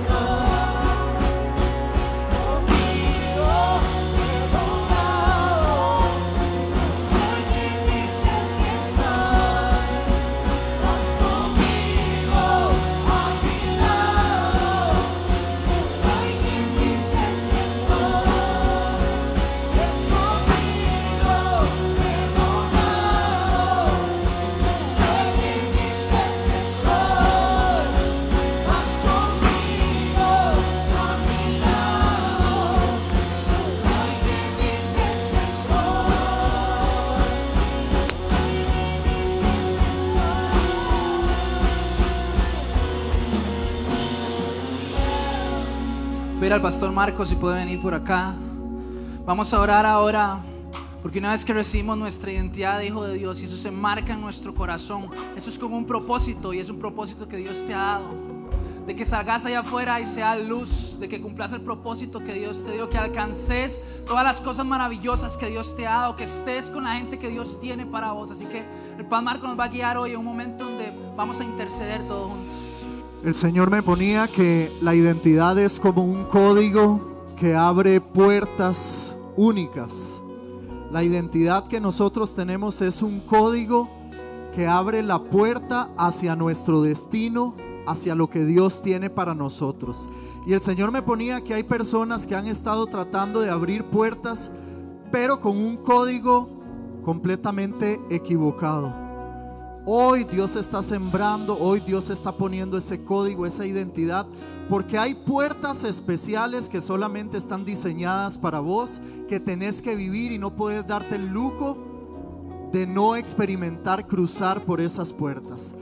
Speaker 1: Al pastor Marcos si puede venir por acá. Vamos a orar ahora, porque una vez que recibimos nuestra identidad de hijo de Dios y eso se marca en nuestro corazón, eso es como un propósito y es un propósito que Dios te ha dado. De que salgas allá afuera y sea luz, de que cumplas el propósito que Dios te dio, que alcances todas las cosas maravillosas que Dios te ha dado, que estés con la gente que Dios tiene para vos. Así que el Padre Marcos nos va a guiar hoy en un momento donde vamos a interceder todos juntos.
Speaker 2: El Señor me ponía que la identidad es como un código que abre puertas únicas. La identidad que nosotros tenemos es un código que abre la puerta hacia nuestro destino, hacia lo que Dios tiene para nosotros. Y el Señor me ponía que hay personas que han estado tratando de abrir puertas, pero con un código completamente equivocado. Hoy Dios está sembrando, hoy Dios está poniendo ese código, esa identidad, porque hay puertas especiales que solamente están diseñadas para vos, que tenés que vivir y no puedes darte el lujo de no experimentar cruzar por esas puertas.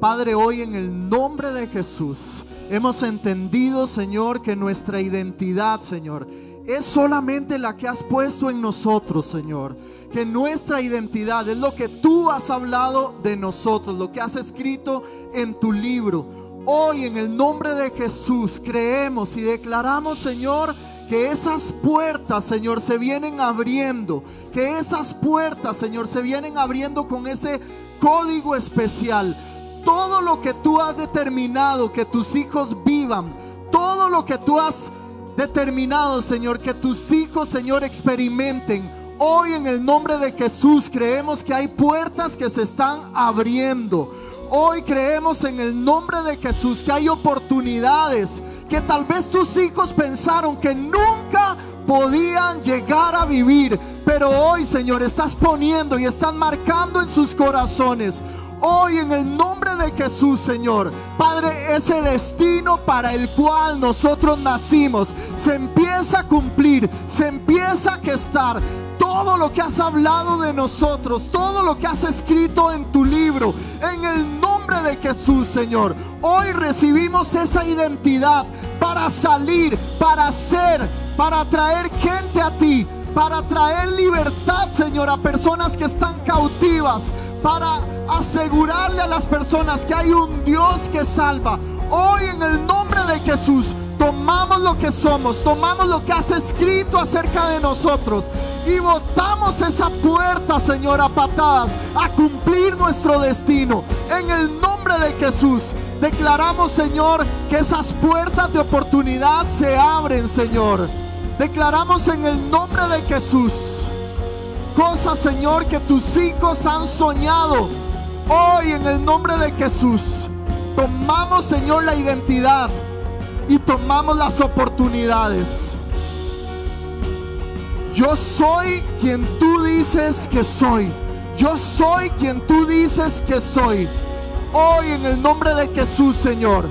Speaker 2: Padre, hoy en el nombre de Jesús hemos entendido, Señor, que nuestra identidad, Señor, es solamente la que has puesto en nosotros, Señor que nuestra identidad es lo que tú has hablado de nosotros, lo que has escrito en tu libro. Hoy en el nombre de Jesús creemos y declaramos, Señor, que esas puertas, Señor, se vienen abriendo. Que esas puertas, Señor, se vienen abriendo con ese código especial. Todo lo que tú has determinado que tus hijos vivan, todo lo que tú has determinado, Señor, que tus hijos, Señor, experimenten Hoy en el nombre de Jesús creemos que hay puertas que se están abriendo. Hoy creemos en el nombre de Jesús que hay oportunidades que tal vez tus hijos pensaron que nunca podían llegar a vivir. Pero hoy, Señor, estás poniendo y están marcando en sus corazones Hoy en el nombre de Jesús, Señor, Padre, ese destino para el cual nosotros nacimos se empieza a cumplir, se empieza a gestar. Todo lo que has hablado de nosotros, todo lo que has escrito en tu libro, en el nombre de Jesús, Señor. Hoy recibimos esa identidad para salir, para ser, para traer gente a ti, para traer libertad, Señor, a personas que están cautivas, para asegurarle a las personas que hay un Dios que salva. Hoy en el nombre de Jesús tomamos lo que somos, tomamos lo que has escrito acerca de nosotros y botamos esa puerta, Señor, a patadas, a cumplir nuestro destino. En el nombre de Jesús, declaramos, Señor, que esas puertas de oportunidad se abren, Señor. Declaramos en el nombre de Jesús cosas, Señor, que tus hijos han soñado. Hoy en el nombre de Jesús, tomamos, Señor, la identidad y tomamos las oportunidades. Yo soy quien tú dices que soy. Yo soy quien tú dices que soy. Hoy en el nombre de Jesús, Señor.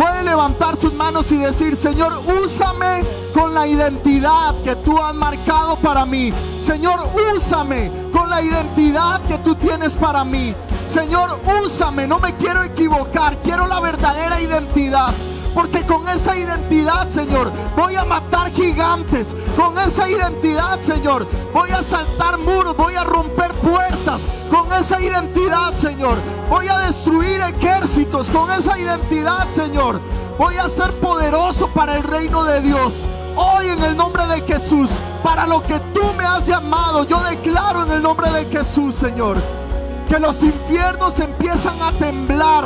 Speaker 2: Puede levantar sus manos y decir, Señor, úsame con la identidad que tú has marcado para mí. Señor, úsame con la identidad que tú tienes para mí. Señor, úsame, no me quiero equivocar, quiero la verdadera identidad. Porque con esa identidad, Señor, voy a matar gigantes. Con esa identidad, Señor, voy a saltar muros, voy a romper puertas. Con esa identidad, Señor, voy a destruir ejércitos. Con esa identidad, Señor, voy a ser poderoso para el reino de Dios. Hoy en el nombre de Jesús, para lo que tú me has llamado, yo declaro en el nombre de Jesús, Señor, que los infiernos empiezan a temblar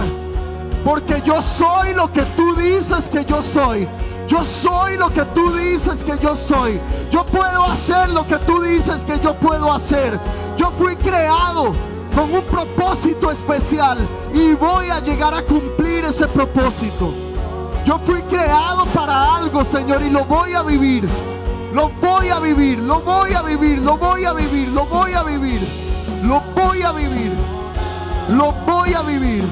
Speaker 2: porque yo soy lo que tú dices que yo soy. Yo soy lo que tú dices que yo soy. Yo puedo hacer lo que tú dices que yo puedo hacer. Yo fui creado con un propósito especial y voy a llegar a cumplir ese propósito. Yo fui creado para algo, Señor, y lo voy a vivir. Lo voy a vivir, lo voy a vivir, lo voy a vivir, lo voy a vivir. Lo voy a vivir. Lo voy a vivir.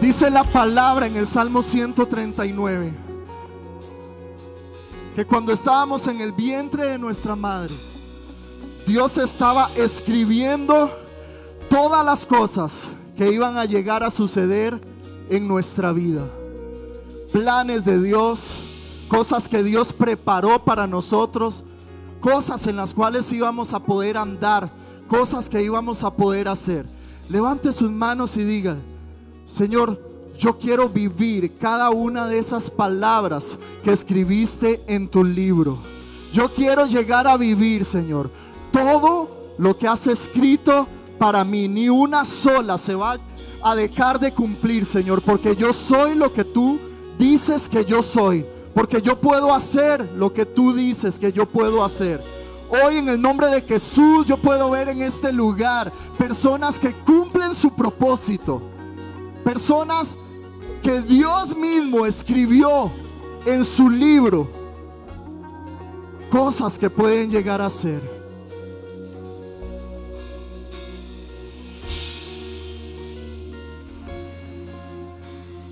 Speaker 2: Dice la palabra en el Salmo 139 que cuando estábamos en el vientre de nuestra madre, Dios estaba escribiendo todas las cosas que iban a llegar a suceder en nuestra vida. Planes de Dios, cosas que Dios preparó para nosotros, cosas en las cuales íbamos a poder andar, cosas que íbamos a poder hacer. Levante sus manos y diga, Señor, yo quiero vivir cada una de esas palabras que escribiste en tu libro. Yo quiero llegar a vivir, Señor, todo lo que has escrito para mí. Ni una sola se va a dejar de cumplir, Señor, porque yo soy lo que tú dices que yo soy. Porque yo puedo hacer lo que tú dices que yo puedo hacer. Hoy en el nombre de Jesús yo puedo ver en este lugar personas que cumplen su propósito personas que Dios mismo escribió en su libro, cosas que pueden llegar a ser.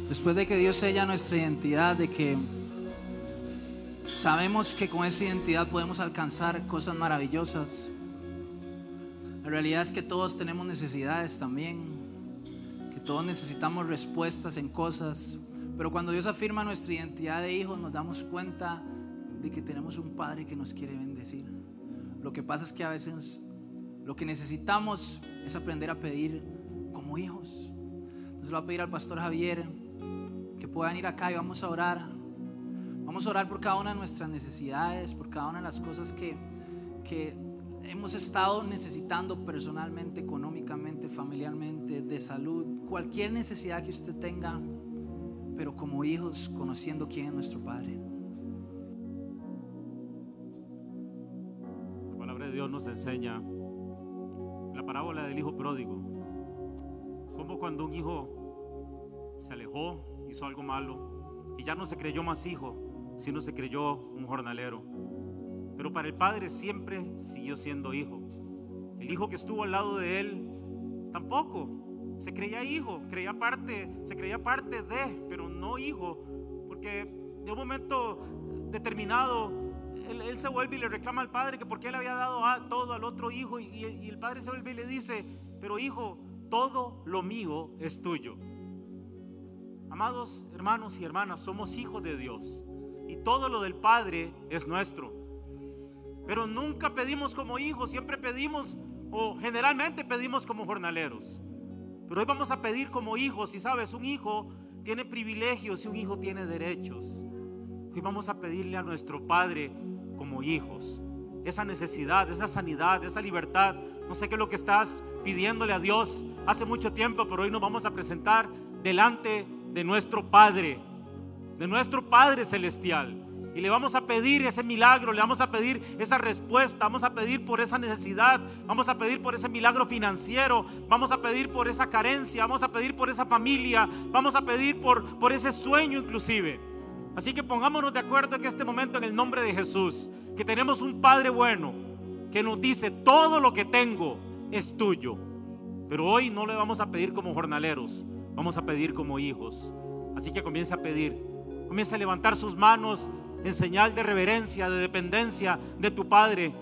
Speaker 1: Después de que Dios sella nuestra identidad, de que sabemos que con esa identidad podemos alcanzar cosas maravillosas. La realidad es que todos tenemos necesidades también. Todos necesitamos respuestas en cosas, pero cuando Dios afirma nuestra identidad de hijos nos damos cuenta de que tenemos un Padre que nos quiere bendecir. Lo que pasa es que a veces lo que necesitamos es aprender a pedir como hijos. Entonces lo voy a pedir al pastor Javier que puedan ir acá y vamos a orar. Vamos a orar por cada una de nuestras necesidades, por cada una de las cosas que, que hemos estado necesitando personalmente, económicamente, familiarmente, de salud, cualquier necesidad que usted tenga, pero como hijos conociendo quién es nuestro Padre.
Speaker 3: La palabra de Dios nos enseña la parábola del hijo pródigo. Como cuando un hijo se alejó, hizo algo malo y ya no se creyó más hijo, sino se creyó un jornalero. Pero para el padre siempre siguió siendo hijo. El hijo que estuvo al lado de él tampoco se creía hijo, creía parte, se creía parte de, pero no hijo, porque de un momento determinado él, se vuelve y le reclama al padre que por qué le había dado todo al otro hijo y, y el padre se vuelve y le dice, pero hijo, todo lo mío es tuyo. Amados hermanos y hermanas, somos hijos de Dios y todo lo del Padre es nuestro. Pero nunca pedimos como hijos, siempre pedimos, o generalmente pedimos como jornaleros. Pero hoy vamos a pedir como hijos, y sabes, un hijo tiene privilegios y un hijo tiene derechos. Hoy vamos a pedirle a nuestro Padre como hijos esa necesidad, esa sanidad, esa libertad. No sé qué es lo que estás pidiéndole a Dios hace mucho tiempo, pero hoy nos vamos a presentar delante de nuestro Padre, de nuestro Padre Celestial. Y le vamos a pedir ese milagro, le vamos a pedir esa respuesta, vamos a pedir por esa necesidad, vamos a pedir por ese milagro financiero, vamos a pedir por esa carencia, vamos a pedir por esa familia, vamos a pedir por, por ese sueño inclusive. Así que pongámonos de acuerdo en este momento en el nombre de Jesús, que tenemos un Padre bueno que nos dice, todo lo que tengo es tuyo. Pero hoy no le vamos a pedir como jornaleros, vamos a pedir como hijos. Así que comienza a pedir, comienza a levantar sus manos en señal de reverencia, de dependencia de tu Padre.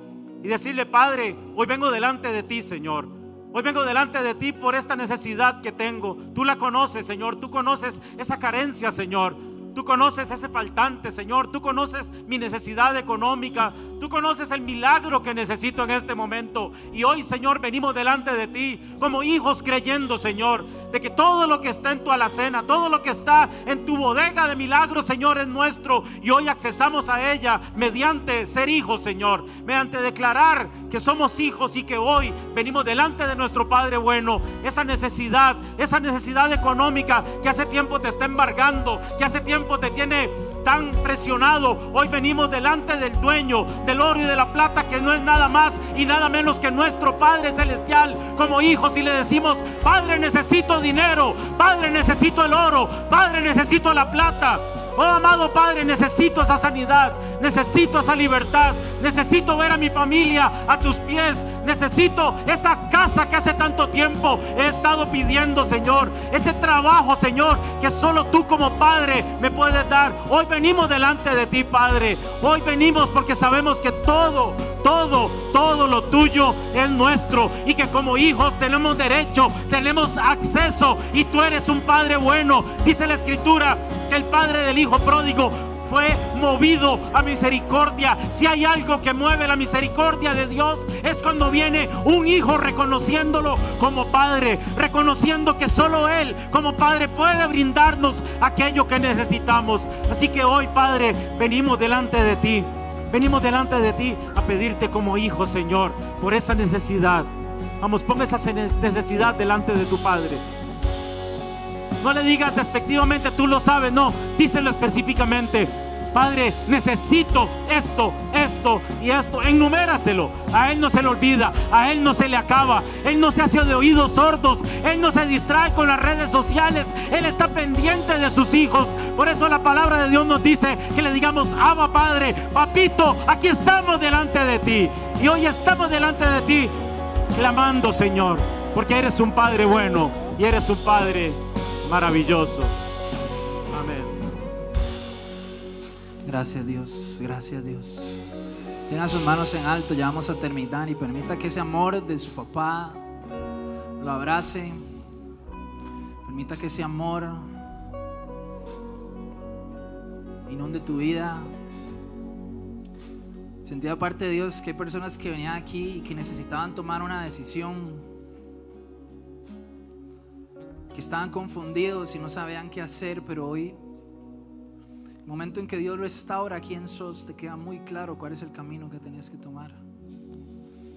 Speaker 3: Y decirle, Padre, hoy vengo delante de ti, Señor. Hoy vengo delante de ti por esta necesidad que tengo. Tú la conoces, Señor. Tú conoces esa carencia, Señor. Tú conoces ese faltante, Señor. Tú conoces mi necesidad económica. Tú conoces el milagro que necesito en este momento. Y hoy, Señor, venimos delante de ti como hijos creyendo, Señor, de que todo lo que está en tu alacena, todo lo que está en tu bodega de milagros, Señor, es nuestro. Y hoy accesamos a ella mediante ser hijos, Señor. Mediante declarar que somos hijos y que hoy venimos delante de nuestro Padre bueno. Esa necesidad, esa necesidad económica que hace tiempo te está embargando, que hace tiempo te tiene tan presionado. Hoy venimos delante del dueño del oro y de la plata, que no es nada más y nada menos que nuestro Padre Celestial, como hijos, y le decimos, Padre, necesito dinero, Padre, necesito el oro, Padre, necesito la plata. Oh amado Padre, necesito esa sanidad, necesito esa libertad, necesito ver a mi familia a tus pies, necesito esa casa que hace tanto tiempo he estado pidiendo, Señor, ese trabajo, Señor, que solo tú como Padre me puedes dar. Hoy venimos delante de ti, Padre. Hoy venimos porque sabemos que todo, todo, todo lo tuyo es nuestro y que como hijos tenemos derecho, tenemos acceso y tú eres un Padre bueno. Dice la Escritura que el Padre del Hijo pródigo fue movido a misericordia. Si hay algo que mueve la misericordia de Dios es cuando viene un hijo reconociéndolo como padre, reconociendo que solo Él como padre puede brindarnos aquello que necesitamos. Así que hoy, Padre, venimos delante de ti. Venimos delante de ti a pedirte como hijo, Señor, por esa necesidad. Vamos, pon esa necesidad delante de tu Padre. No le digas despectivamente, tú lo sabes, no, díselo específicamente. Padre, necesito esto, esto y esto. Enuméraselo. A Él no se le olvida, a Él no se le acaba. Él no se hace de oídos sordos. Él no se distrae con las redes sociales. Él está pendiente de sus hijos. Por eso la palabra de Dios nos dice que le digamos, Abba Padre, Papito, aquí estamos delante de ti. Y hoy estamos delante de ti clamando, Señor, porque eres un Padre bueno y eres un Padre maravilloso. Amén.
Speaker 1: Gracias Dios, gracias Dios. Tengan sus manos en alto, ya vamos a terminar y permita que ese amor de su papá lo abrace. Permita que ese amor inunde tu vida. Sentía parte de Dios que hay personas que venían aquí y que necesitaban tomar una decisión, que estaban confundidos y no sabían qué hacer, pero hoy el momento en que Dios restaura quién sos, te queda muy claro cuál es el camino que tenías que tomar.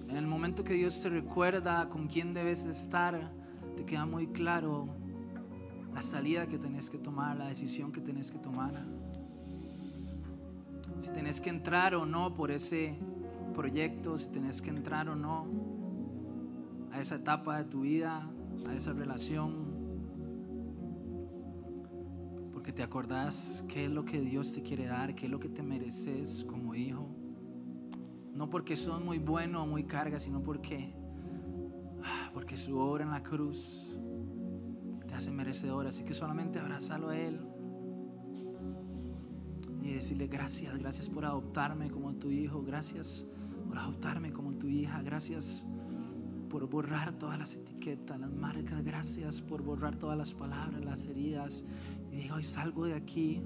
Speaker 1: En el momento que Dios te recuerda con quién debes de estar, te queda muy claro la salida que tenés que tomar, la decisión que tenés que tomar. Si tenés que entrar o no por ese proyecto, si tenés que entrar o no a esa etapa de tu vida, a esa relación porque te acordás qué es lo que Dios te quiere dar, qué es lo que te mereces como hijo. No porque sos muy bueno o muy carga, sino porque, porque su obra en la cruz te hace merecedor. Así que solamente abrazalo a Él y decirle gracias, gracias por adoptarme como tu hijo, gracias por adoptarme como tu hija, gracias por borrar todas las etiquetas, las marcas, gracias por borrar todas las palabras, las heridas y diga, hoy salgo de aquí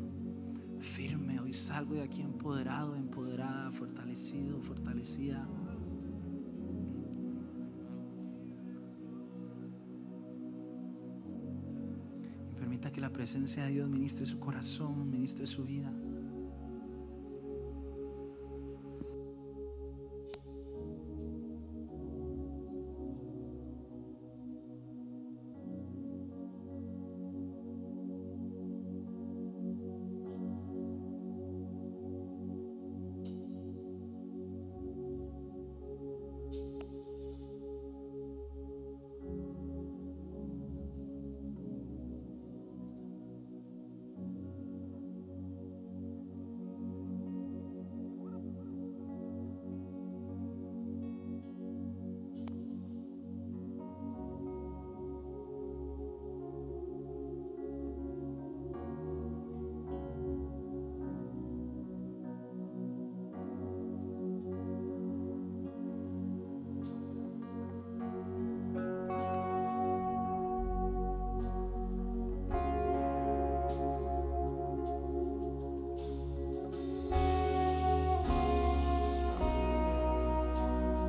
Speaker 1: firme. Hoy salgo de aquí empoderado, empoderada, fortalecido, fortalecida. Y permita que la presencia de Dios ministre su corazón, ministre su vida.